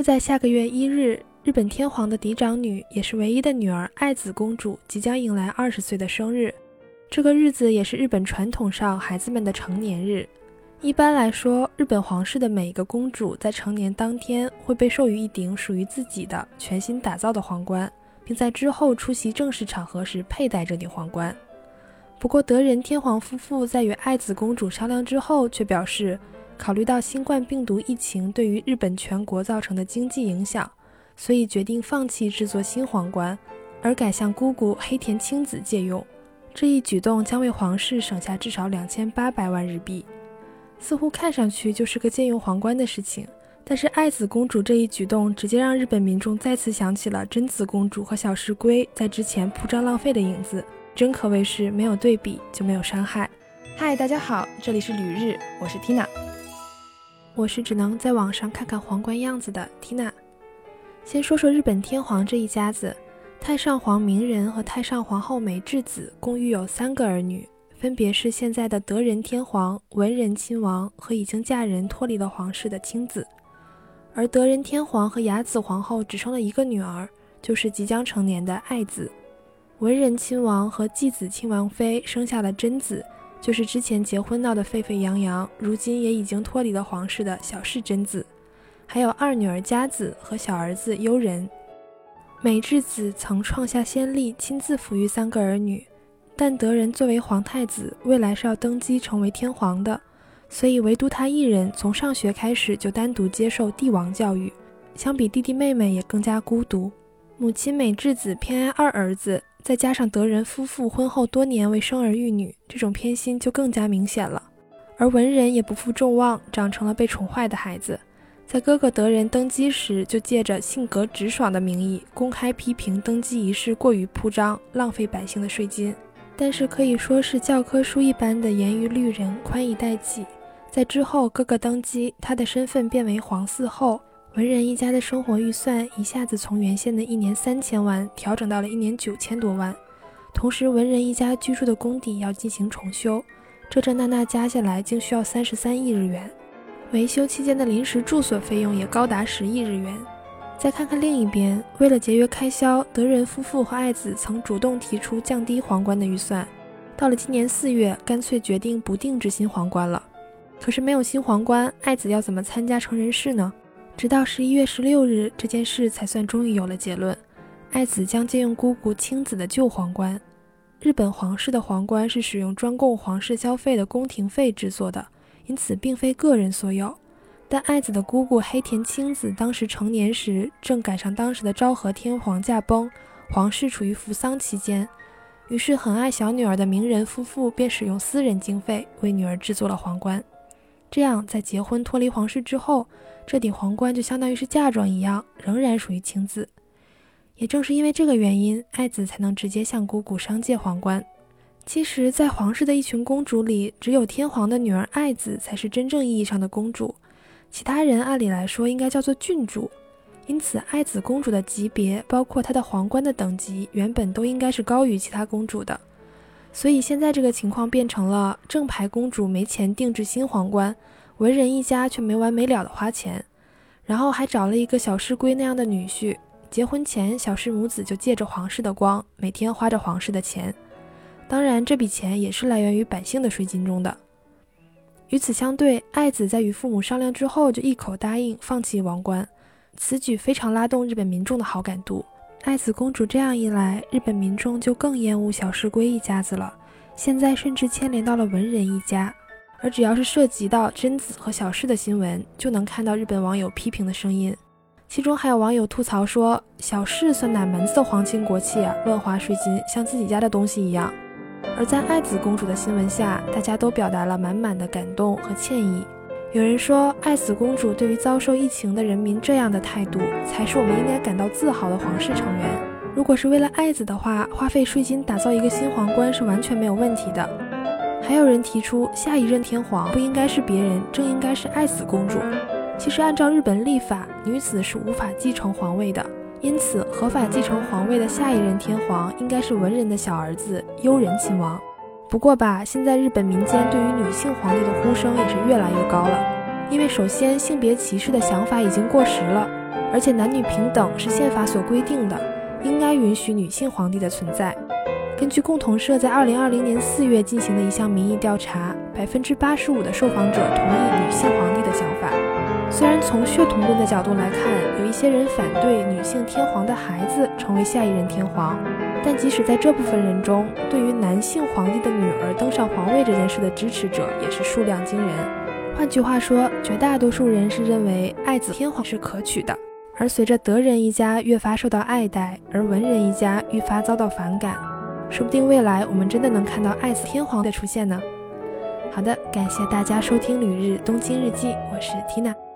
就在下个月一日，日本天皇的嫡长女，也是唯一的女儿爱子公主即将迎来二十岁的生日。这个日子也是日本传统上孩子们的成年日。一般来说，日本皇室的每一个公主在成年当天会被授予一顶属于自己的全新打造的皇冠，并在之后出席正式场合时佩戴这顶皇冠。不过，德仁天皇夫妇在与爱子公主商量之后，却表示。考虑到新冠病毒疫情对于日本全国造成的经济影响，所以决定放弃制作新皇冠，而改向姑姑黑田清子借用。这一举动将为皇室省下至少两千八百万日币。似乎看上去就是个借用皇冠的事情，但是爱子公主这一举动直接让日本民众再次想起了贞子公主和小石龟在之前铺张浪费的影子，真可谓是没有对比就没有伤害。嗨，大家好，这里是旅日，我是 Tina。我是只能在网上看看皇冠样子的缇娜。先说说日本天皇这一家子，太上皇明仁和太上皇后美智子共育有三个儿女，分别是现在的德仁天皇、文仁亲王和已经嫁人脱离了皇室的青子。而德仁天皇和雅子皇后只生了一个女儿，就是即将成年的爱子。文仁亲王和继子亲王妃生下了贞子。就是之前结婚闹得沸沸扬扬，如今也已经脱离了皇室的小室贞子，还有二女儿佳子和小儿子悠仁。美智子曾创下先例，亲自抚育三个儿女，但德仁作为皇太子，未来是要登基成为天皇的，所以唯独他一人从上学开始就单独接受帝王教育，相比弟弟妹妹也更加孤独。母亲美智子偏爱二儿子。再加上德仁夫妇婚后多年未生儿育女，这种偏心就更加明显了。而文仁也不负众望，长成了被宠坏的孩子。在哥哥德仁登基时，就借着性格直爽的名义，公开批评登基仪式过于铺张，浪费百姓的税金。但是可以说是教科书一般的严于律人，宽以待己。在之后，哥哥登基，他的身份变为皇嗣后。文人一家的生活预算一下子从原先的一年三千万调整到了一年九千多万，同时文人一家居住的宫邸要进行重修，这这那那加下来竟需要三十三亿日元，维修期间的临时住所费用也高达十亿日元。再看看另一边，为了节约开销，德仁夫妇和爱子曾主动提出降低皇冠的预算，到了今年四月，干脆决定不定制新皇冠了。可是没有新皇冠，爱子要怎么参加成人式呢？直到十一月十六日，这件事才算终于有了结论。爱子将借用姑姑青子的旧皇冠。日本皇室的皇冠是使用专供皇室消费的宫廷费制作的，因此并非个人所有。但爱子的姑姑黑田青子当时成年时，正赶上当时的昭和天皇驾崩，皇室处于服丧期间，于是很爱小女儿的名人夫妇便使用私人经费为女儿制作了皇冠。这样，在结婚脱离皇室之后，这顶皇冠就相当于是嫁妆一样，仍然属于青子。也正是因为这个原因，爱子才能直接向姑姑商借皇冠。其实，在皇室的一群公主里，只有天皇的女儿爱子才是真正意义上的公主，其他人按理来说应该叫做郡主。因此，爱子公主的级别，包括她的皇冠的等级，原本都应该是高于其他公主的。所以现在这个情况变成了正牌公主没钱定制新皇冠，文人一家却没完没了的花钱，然后还找了一个小师龟那样的女婿。结婚前，小师母子就借着皇室的光，每天花着皇室的钱。当然，这笔钱也是来源于百姓的税金中的。与此相对，爱子在与父母商量之后，就一口答应放弃王冠，此举非常拉动日本民众的好感度。爱子公主这样一来，日本民众就更厌恶小石龟一家子了。现在甚至牵连到了文人一家，而只要是涉及到贞子和小室的新闻，就能看到日本网友批评的声音。其中还有网友吐槽说：“小室算哪门子的皇亲国戚啊，乱花税金，像自己家的东西一样。”而在爱子公主的新闻下，大家都表达了满满的感动和歉意。有人说，爱子公主对于遭受疫情的人民这样的态度，才是我们应该感到自豪的皇室成员。如果是为了爱子的话，花费税金打造一个新皇冠是完全没有问题的。还有人提出，下一任天皇不应该是别人，正应该是爱子公主。其实，按照日本历法，女子是无法继承皇位的，因此合法继承皇位的下一任天皇应该是文人的小儿子悠仁亲王。不过吧，现在日本民间对于女性皇帝的呼声也是越来越高了。因为首先，性别歧视的想法已经过时了，而且男女平等是宪法所规定的，应该允许女性皇帝的存在。根据共同社在二零二零年四月进行的一项民意调查，百分之八十五的受访者同意女性皇帝的想法。虽然从血统论的角度来看，有一些人反对女性天皇的孩子成为下一任天皇，但即使在这部分人中，对于男性皇帝的女儿登上皇位这件事的支持者也是数量惊人。换句话说，绝大多数人是认为爱子天皇是可取的。而随着德仁一家越发受到爱戴，而文人一家愈发遭到反感。说不定未来我们真的能看到爱子天皇的出现呢。好的，感谢大家收听《旅日东京日记》，我是 Tina。